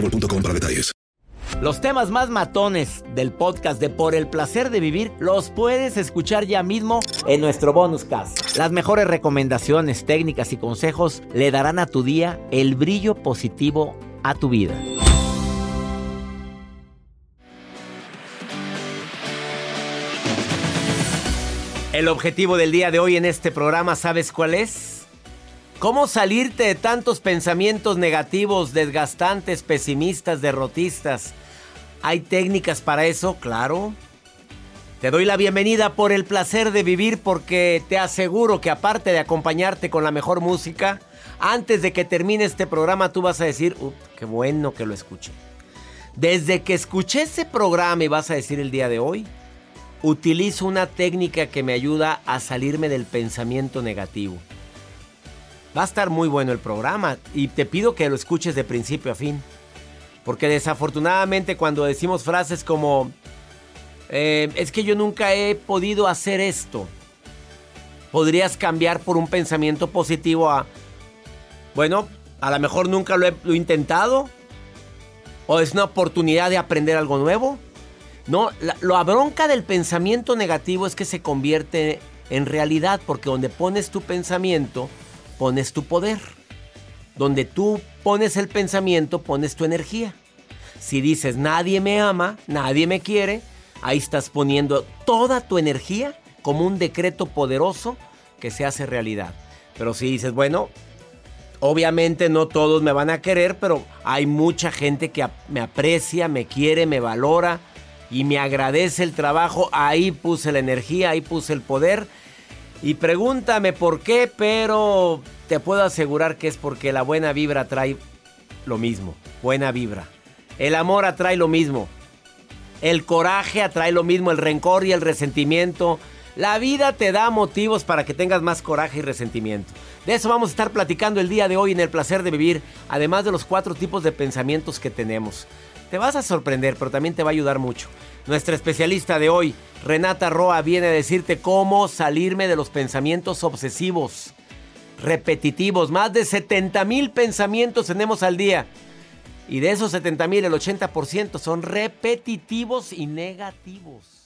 boostmobile.com para detalles. Los temas más matones del podcast de Por el placer de vivir los puedes escuchar ya mismo en nuestro bonus cast. Las mejores recomendaciones, técnicas y consejos le darán a tu día el brillo positivo a tu vida. El objetivo del día de hoy en este programa, ¿sabes cuál es? ¿Cómo salirte de tantos pensamientos negativos, desgastantes, pesimistas, derrotistas? ¿Hay técnicas para eso? Claro. Te doy la bienvenida por el placer de vivir porque te aseguro que aparte de acompañarte con la mejor música, antes de que termine este programa tú vas a decir, uh, qué bueno que lo escuché. Desde que escuché ese programa y vas a decir el día de hoy, utilizo una técnica que me ayuda a salirme del pensamiento negativo. Va a estar muy bueno el programa y te pido que lo escuches de principio a fin. Porque desafortunadamente cuando decimos frases como, eh, es que yo nunca he podido hacer esto, podrías cambiar por un pensamiento positivo a, bueno, a lo mejor nunca lo he, intentado, o es una oportunidad de aprender algo nuevo. No, la, la bronca del pensamiento negativo es que se convierte en realidad, porque donde pones tu pensamiento, pones tu poder. Donde tú pones el pensamiento, pones tu energía. Si dices nadie me ama, nadie me quiere, ahí estás poniendo toda tu energía como un decreto poderoso que se hace realidad. Pero si dices, bueno, obviamente no todos me van a querer, pero hay mucha gente que me aprecia, me quiere, me valora y me agradece el trabajo, ahí puse la energía, ahí puse el poder. Y pregúntame por qué, pero te puedo asegurar que es porque la buena vibra trae lo mismo, buena vibra. El amor atrae lo mismo. El coraje atrae lo mismo, el rencor y el resentimiento. La vida te da motivos para que tengas más coraje y resentimiento. De eso vamos a estar platicando el día de hoy en el placer de vivir, además de los cuatro tipos de pensamientos que tenemos. Te vas a sorprender, pero también te va a ayudar mucho. Nuestra especialista de hoy, Renata Roa, viene a decirte cómo salirme de los pensamientos obsesivos, repetitivos. Más de 70 mil pensamientos tenemos al día. Y de esos 70 mil, el 80% son repetitivos y negativos.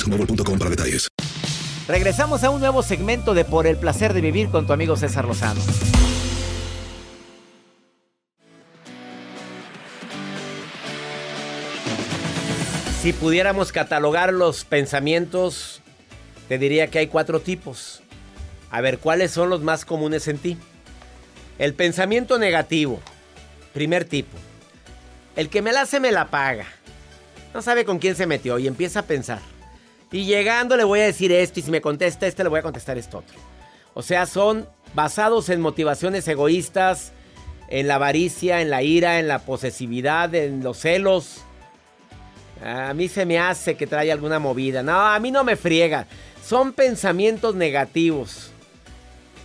boostmobile.com para detalles. Regresamos a un nuevo segmento de Por el placer de vivir con tu amigo César Lozano. Si pudiéramos catalogar los pensamientos, te diría que hay cuatro tipos. A ver, ¿cuáles son los más comunes en ti? El pensamiento negativo, primer tipo. el que me la hace me la paga. No sabe con quién se metió y empieza a pensar. Y llegando le voy a decir esto y si me contesta este le voy a contestar esto otro. O sea, son basados en motivaciones egoístas, en la avaricia, en la ira, en la posesividad, en los celos. A mí se me hace que trae alguna movida. No, a mí no me friega. Son pensamientos negativos.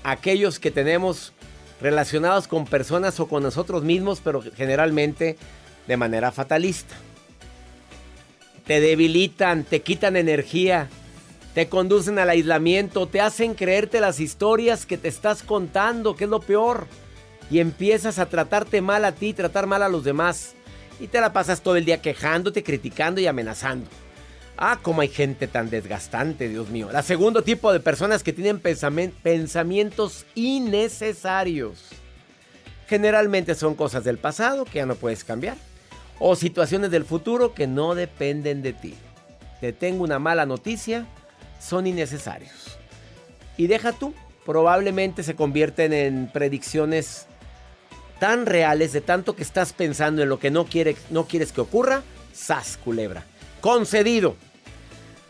Aquellos que tenemos relacionados con personas o con nosotros mismos, pero generalmente de manera fatalista. Te debilitan, te quitan energía, te conducen al aislamiento, te hacen creerte las historias que te estás contando, que es lo peor. Y empiezas a tratarte mal a ti, tratar mal a los demás. Y te la pasas todo el día quejándote, criticando y amenazando. Ah, cómo hay gente tan desgastante, Dios mío. La segundo tipo de personas que tienen pensamientos innecesarios. Generalmente son cosas del pasado que ya no puedes cambiar. O situaciones del futuro que no dependen de ti. Te tengo una mala noticia, son innecesarios. Y deja tú, probablemente se convierten en predicciones tan reales de tanto que estás pensando en lo que no, no quieres que ocurra. Sas, culebra. Concedido.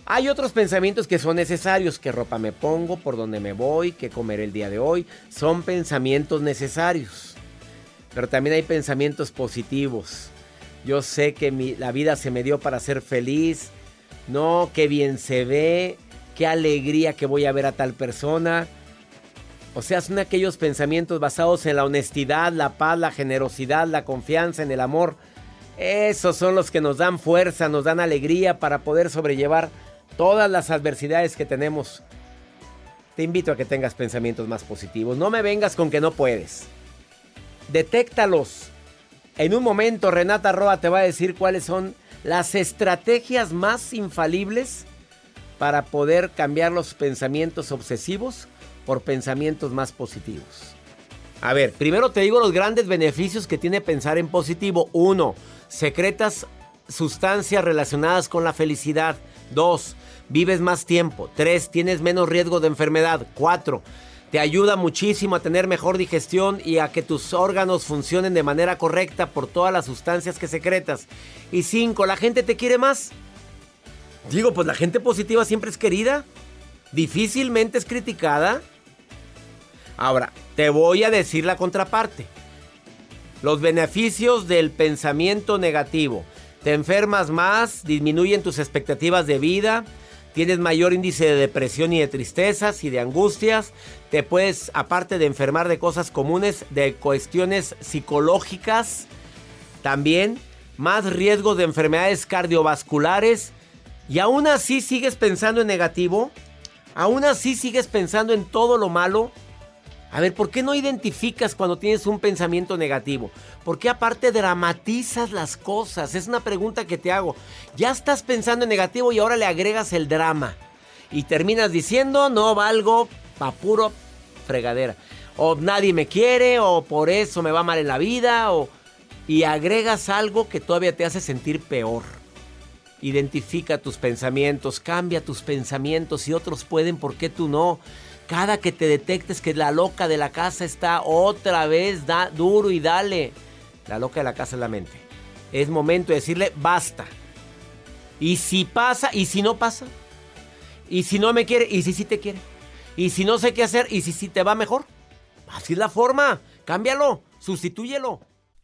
Hay otros pensamientos que son necesarios, qué ropa me pongo, por dónde me voy, qué comer el día de hoy. Son pensamientos necesarios. Pero también hay pensamientos positivos. Yo sé que la vida se me dio para ser feliz. No, qué bien se ve. Qué alegría que voy a ver a tal persona. O sea, son aquellos pensamientos basados en la honestidad, la paz, la generosidad, la confianza, en el amor. Esos son los que nos dan fuerza, nos dan alegría para poder sobrellevar todas las adversidades que tenemos. Te invito a que tengas pensamientos más positivos. No me vengas con que no puedes. Detéctalos. En un momento Renata Roa te va a decir cuáles son las estrategias más infalibles para poder cambiar los pensamientos obsesivos por pensamientos más positivos. A ver, primero te digo los grandes beneficios que tiene pensar en positivo. Uno, secretas sustancias relacionadas con la felicidad. Dos, vives más tiempo. Tres, tienes menos riesgo de enfermedad. Cuatro, te ayuda muchísimo a tener mejor digestión y a que tus órganos funcionen de manera correcta por todas las sustancias que secretas. Y cinco, la gente te quiere más. Digo, pues la gente positiva siempre es querida. Difícilmente es criticada. Ahora, te voy a decir la contraparte. Los beneficios del pensamiento negativo. Te enfermas más, disminuyen tus expectativas de vida, tienes mayor índice de depresión y de tristezas y de angustias, te puedes, aparte de enfermar de cosas comunes, de cuestiones psicológicas, también más riesgo de enfermedades cardiovasculares, y aún así sigues pensando en negativo, aún así sigues pensando en todo lo malo, a ver, ¿por qué no identificas cuando tienes un pensamiento negativo? ¿Por qué aparte dramatizas las cosas? Es una pregunta que te hago. Ya estás pensando en negativo y ahora le agregas el drama. Y terminas diciendo, no valgo pa' puro fregadera. O nadie me quiere, o por eso me va mal en la vida, o... Y agregas algo que todavía te hace sentir peor. Identifica tus pensamientos, cambia tus pensamientos. y otros pueden, ¿por qué tú no? Cada que te detectes que la loca de la casa está otra vez da duro y dale. La loca de la casa es la mente. Es momento de decirle basta. Y si pasa, y si no pasa. Y si no me quiere, y si sí te quiere. Y si no sé qué hacer, y si sí te va mejor. Así es la forma. Cámbialo, sustitúyelo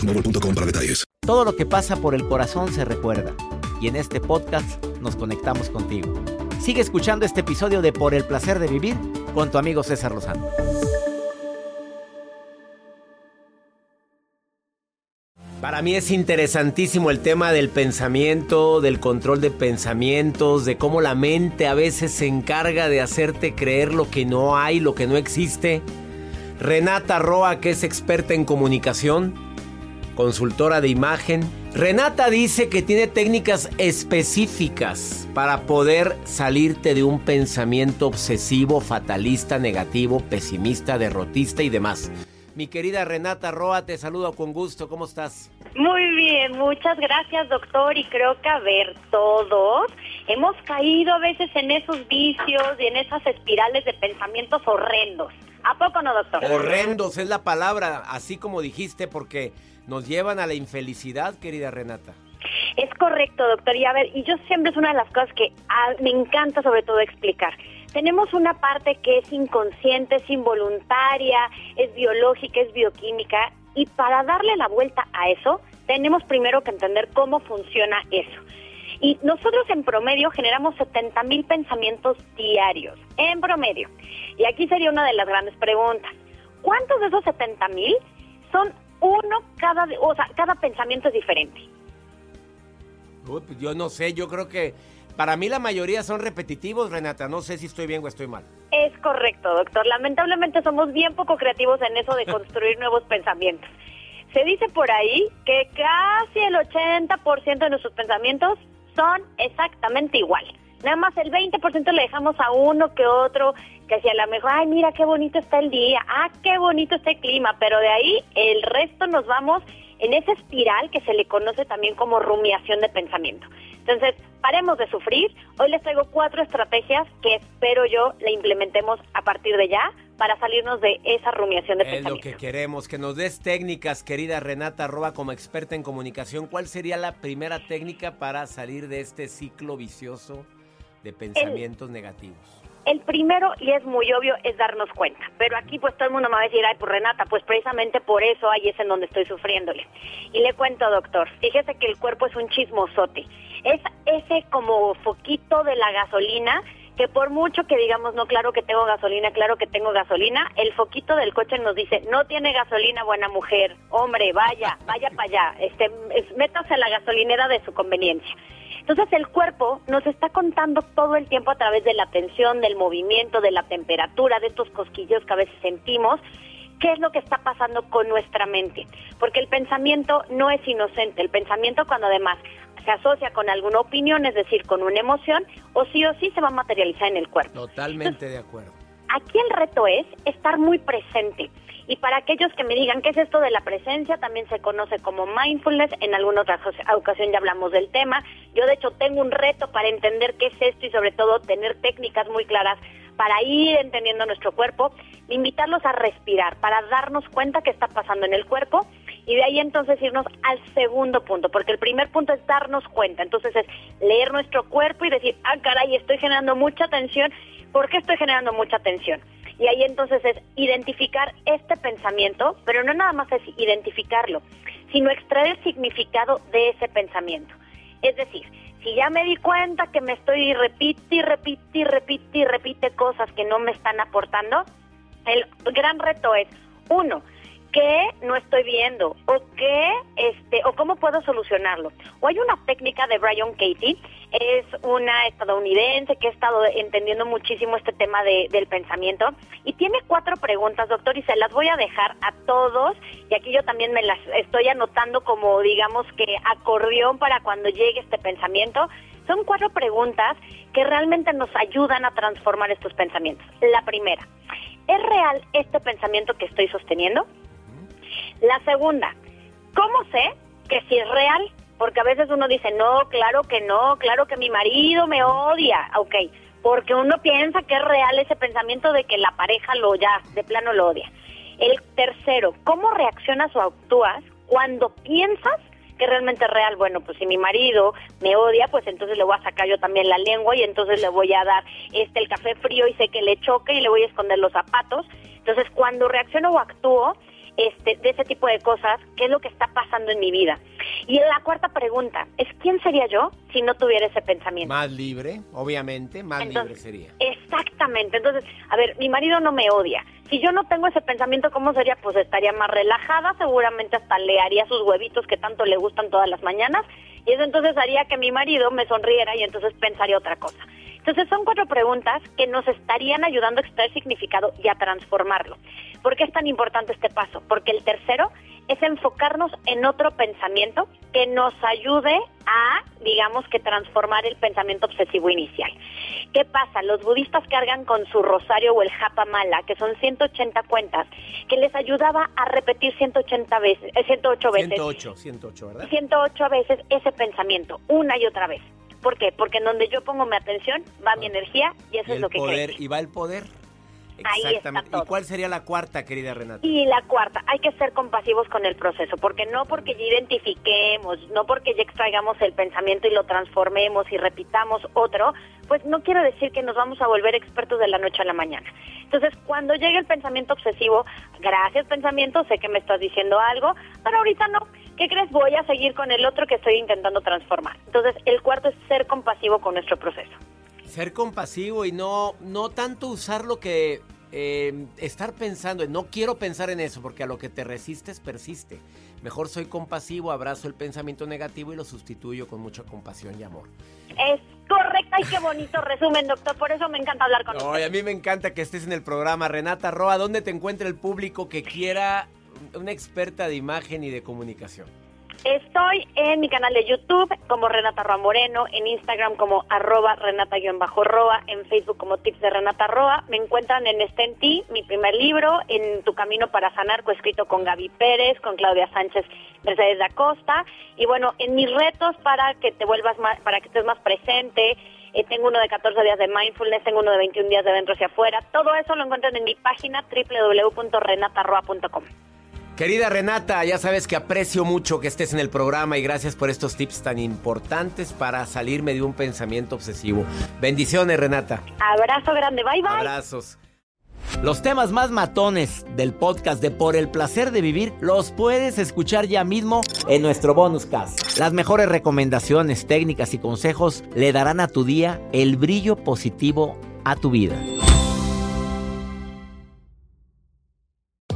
Boostmobile.com para detalles. Todo lo que pasa por el corazón se recuerda. Y en este podcast nos conectamos contigo. Sigue escuchando este episodio de Por el placer de vivir con tu amigo César Lozano. Para mí es interesantísimo el tema del pensamiento, del control de pensamientos, de cómo la mente a veces se encarga de hacerte creer lo que no hay, lo que no existe. Renata Roa, que es experta en comunicación, consultora de imagen. Renata dice que tiene técnicas específicas para poder salirte de un pensamiento obsesivo, fatalista, negativo, pesimista, derrotista y demás. Mi querida Renata Roa, te saludo con gusto. ¿Cómo estás? Muy bien, muchas gracias doctor y creo que a ver, todos hemos caído a veces en esos vicios y en esas espirales de pensamientos horrendos. ¿A poco no, doctor? Horrendos es la palabra, así como dijiste, porque nos llevan a la infelicidad, querida Renata. Es correcto, doctor. Y a ver, y yo siempre es una de las cosas que me encanta sobre todo explicar tenemos una parte que es inconsciente, es involuntaria, es biológica, es bioquímica, y para darle la vuelta a eso, tenemos primero que entender cómo funciona eso. Y nosotros en promedio generamos 70 mil pensamientos diarios, en promedio. Y aquí sería una de las grandes preguntas. ¿Cuántos de esos 70 mil son uno cada, o sea, cada pensamiento es diferente? Pues yo no sé, yo creo que para mí la mayoría son repetitivos, Renata. No sé si estoy bien o estoy mal. Es correcto, doctor. Lamentablemente somos bien poco creativos en eso de construir nuevos pensamientos. Se dice por ahí que casi el 80% de nuestros pensamientos son exactamente igual. Nada más el 20% le dejamos a uno que otro, que si a lo mejor, ay, mira qué bonito está el día, ah, qué bonito está el clima, pero de ahí el resto nos vamos en esa espiral que se le conoce también como rumiación de pensamiento. Entonces, paremos de sufrir. Hoy les traigo cuatro estrategias que espero yo le implementemos a partir de ya para salirnos de esa rumiación de pensamiento. Es lo que queremos, que nos des técnicas, querida Renata Roa, como experta en comunicación. ¿Cuál sería la primera técnica para salir de este ciclo vicioso de pensamientos negativos? El primero, y es muy obvio, es darnos cuenta. Pero aquí pues todo el mundo me va a decir, ay, pues Renata, pues precisamente por eso ahí es en donde estoy sufriéndole. Y le cuento, doctor, fíjese que el cuerpo es un chismosote. Es ese como foquito de la gasolina que por mucho que digamos, no, claro que tengo gasolina, claro que tengo gasolina, el foquito del coche nos dice, no tiene gasolina, buena mujer, hombre, vaya, vaya para allá, este, métase a la gasolinera de su conveniencia. Entonces el cuerpo nos está contando todo el tiempo a través de la tensión, del movimiento, de la temperatura, de estos cosquillos que a veces sentimos, qué es lo que está pasando con nuestra mente. Porque el pensamiento no es inocente, el pensamiento cuando además se asocia con alguna opinión, es decir, con una emoción, o sí o sí se va a materializar en el cuerpo. Totalmente de acuerdo. Aquí el reto es estar muy presente. Y para aquellos que me digan qué es esto de la presencia, también se conoce como mindfulness. En alguna otra ocasión ya hablamos del tema. Yo de hecho tengo un reto para entender qué es esto y sobre todo tener técnicas muy claras para ir entendiendo nuestro cuerpo, invitarlos a respirar, para darnos cuenta qué está pasando en el cuerpo y de ahí entonces irnos al segundo punto, porque el primer punto es darnos cuenta, entonces es leer nuestro cuerpo y decir, ah, caray, estoy generando mucha tensión, ¿por qué estoy generando mucha tensión? Y ahí entonces es identificar este pensamiento, pero no nada más es identificarlo, sino extraer el significado de ese pensamiento. Es decir, si ya me di cuenta que me estoy repite y repite y repite y repite cosas que no me están aportando, el gran reto es, uno, qué no estoy viendo o qué este o cómo puedo solucionarlo. O hay una técnica de Brian Katie, es una estadounidense que ha estado entendiendo muchísimo este tema de, del pensamiento y tiene cuatro preguntas, doctor, y se las voy a dejar a todos y aquí yo también me las estoy anotando como digamos que acordeón para cuando llegue este pensamiento. Son cuatro preguntas que realmente nos ayudan a transformar estos pensamientos. La primera, ¿es real este pensamiento que estoy sosteniendo? La segunda, ¿cómo sé que si es real? Porque a veces uno dice, no, claro que no, claro que mi marido me odia, ok, porque uno piensa que es real ese pensamiento de que la pareja lo ya, de plano lo odia. El tercero, ¿cómo reaccionas o actúas cuando piensas que realmente es real? Bueno, pues si mi marido me odia, pues entonces le voy a sacar yo también la lengua y entonces le voy a dar este el café frío y sé que le choque y le voy a esconder los zapatos. Entonces, cuando reacciono o actúo, este, de ese tipo de cosas, qué es lo que está pasando en mi vida. Y la cuarta pregunta es, ¿quién sería yo si no tuviera ese pensamiento? Más libre, obviamente, más libre sería. Exactamente. Entonces, a ver, mi marido no me odia. Si yo no tengo ese pensamiento, ¿cómo sería? Pues estaría más relajada, seguramente hasta le haría sus huevitos que tanto le gustan todas las mañanas, y eso entonces haría que mi marido me sonriera y entonces pensaría otra cosa. Entonces son cuatro preguntas que nos estarían ayudando a extraer significado y a transformarlo. ¿Por qué es tan importante este paso? Porque el tercero es enfocarnos en otro pensamiento que nos ayude a, digamos que, transformar el pensamiento obsesivo inicial. ¿Qué pasa? Los budistas cargan con su rosario o el japa mala, que son 180 cuentas, que les ayudaba a repetir 180 veces, 108 eh, veces. 108, 108, ¿verdad? 108 veces ese pensamiento, una y otra vez. ¿Por qué? Porque en donde yo pongo mi atención va mi energía y eso es lo que poder, Y va el poder. Exactamente. ¿Y cuál sería la cuarta, querida Renata? Y la cuarta, hay que ser compasivos con el proceso, porque no porque ya identifiquemos, no porque ya extraigamos el pensamiento y lo transformemos y repitamos otro, pues no quiero decir que nos vamos a volver expertos de la noche a la mañana. Entonces, cuando llegue el pensamiento obsesivo, gracias pensamiento, sé que me estás diciendo algo, pero ahorita no. ¿Qué crees? Voy a seguir con el otro que estoy intentando transformar. Entonces, el cuarto es ser compasivo con nuestro proceso. Ser compasivo y no, no tanto usar lo que eh, estar pensando, no quiero pensar en eso, porque a lo que te resistes persiste. Mejor soy compasivo, abrazo el pensamiento negativo y lo sustituyo con mucha compasión y amor. Es correcta y qué bonito resumen, doctor. Por eso me encanta hablar con usted. A mí me encanta que estés en el programa. Renata Roa, ¿dónde te encuentra el público que quiera una experta de imagen y de comunicación. Estoy en mi canal de YouTube como Renata Roa Moreno, en Instagram como arroba Renata-Roa, en Facebook como Tips de Renata Roa. Me encuentran en Este en Ti, mi primer libro, en Tu Camino para Sanar, coescrito con Gaby Pérez, con Claudia Sánchez Mercedes da Costa. Y bueno, en mis retos para que te vuelvas más, para que estés más presente, eh, tengo uno de 14 días de mindfulness, tengo uno de 21 días de dentro hacia afuera. Todo eso lo encuentran en mi página www.renataroa.com. Querida Renata, ya sabes que aprecio mucho que estés en el programa y gracias por estos tips tan importantes para salirme de un pensamiento obsesivo. Bendiciones, Renata. Abrazo grande, bye bye. Abrazos. Los temas más matones del podcast de Por el placer de vivir los puedes escuchar ya mismo en nuestro bonus cast. Las mejores recomendaciones, técnicas y consejos le darán a tu día el brillo positivo a tu vida.